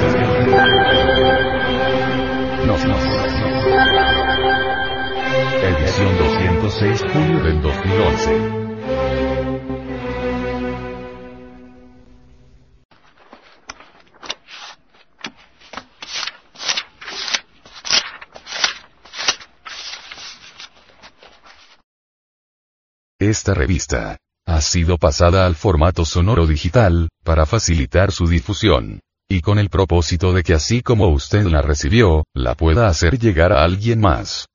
Revista. Nos, nos. Edición 206 julio del 2011. Esta revista ha sido pasada al formato sonoro digital, para facilitar su difusión. Y con el propósito de que así como usted la recibió, la pueda hacer llegar a alguien más.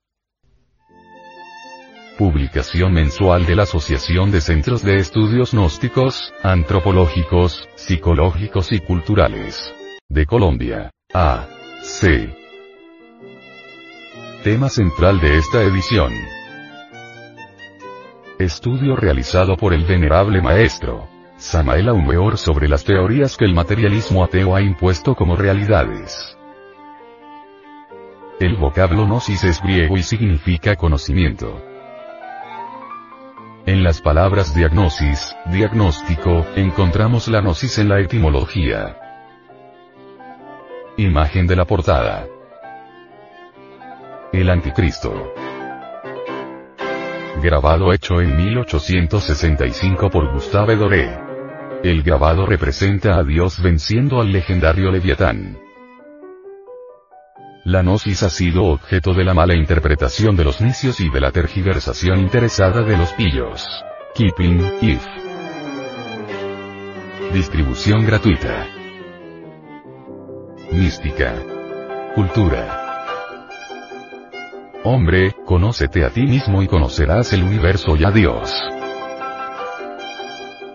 Publicación mensual de la Asociación de Centros de Estudios Gnósticos, Antropológicos, Psicológicos y Culturales. De Colombia. A. C. Tema central de esta edición. Estudio realizado por el venerable maestro Samael Aumeor sobre las teorías que el materialismo ateo ha impuesto como realidades. El vocablo gnosis es griego y significa conocimiento. En las palabras diagnosis, diagnóstico, encontramos la gnosis en la etimología. Imagen de la portada. El anticristo. Grabado hecho en 1865 por Gustave Doré. El grabado representa a Dios venciendo al legendario Leviatán. La gnosis ha sido objeto de la mala interpretación de los necios y de la tergiversación interesada de los pillos. Kipling, If. Distribución gratuita. Mística. Cultura. Hombre, conócete a ti mismo y conocerás el universo y a Dios.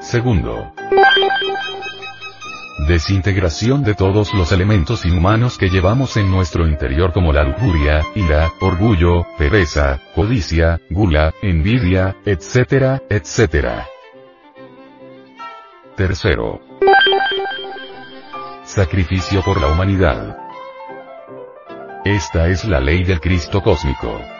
Segundo, desintegración de todos los elementos inhumanos que llevamos en nuestro interior como la lujuria, ira, orgullo, pereza, codicia, gula, envidia, etcétera, etcétera. Tercero, sacrificio por la humanidad. Esta es la ley del Cristo cósmico.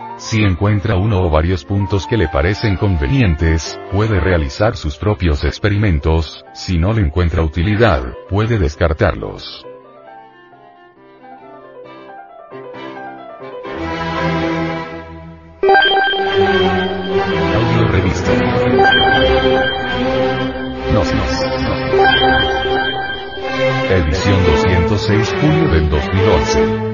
Si encuentra uno o varios puntos que le parecen convenientes, puede realizar sus propios experimentos, si no le encuentra utilidad, puede descartarlos. Audio revista. Nos, nos, nos. Edición 206 julio del 2011.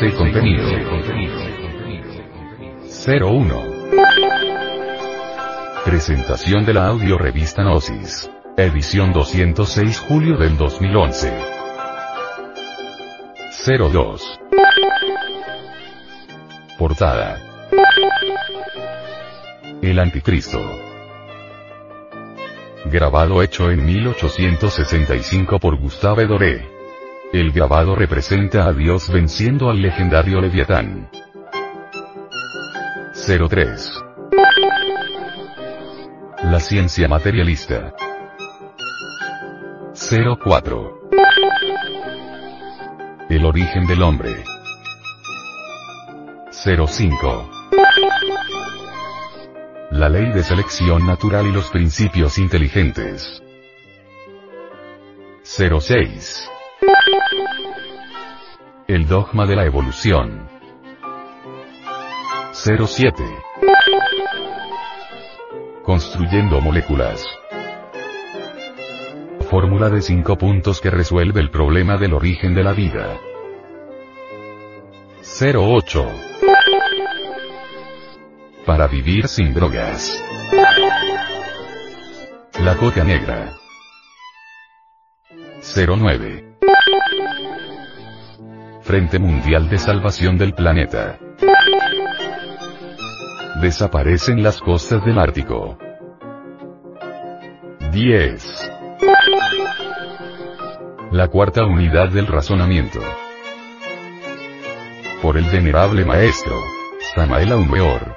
Contenido. 01. Presentación de la audio revista Gnosis. Edición 206 julio del 2011. 02. Portada. El Anticristo. Grabado hecho en 1865 por Gustave Doré. El grabado representa a Dios venciendo al legendario Leviatán. 03. La ciencia materialista. 04. El origen del hombre. 05. La ley de selección natural y los principios inteligentes. 06. El dogma de la evolución. 07. Construyendo moléculas. Fórmula de 5 puntos que resuelve el problema del origen de la vida. 08. Para vivir sin drogas. La coca negra. 09. Frente Mundial de Salvación del Planeta. Desaparecen las costas del Ártico. 10. La cuarta unidad del razonamiento. Por el venerable maestro. Samael Aumeor.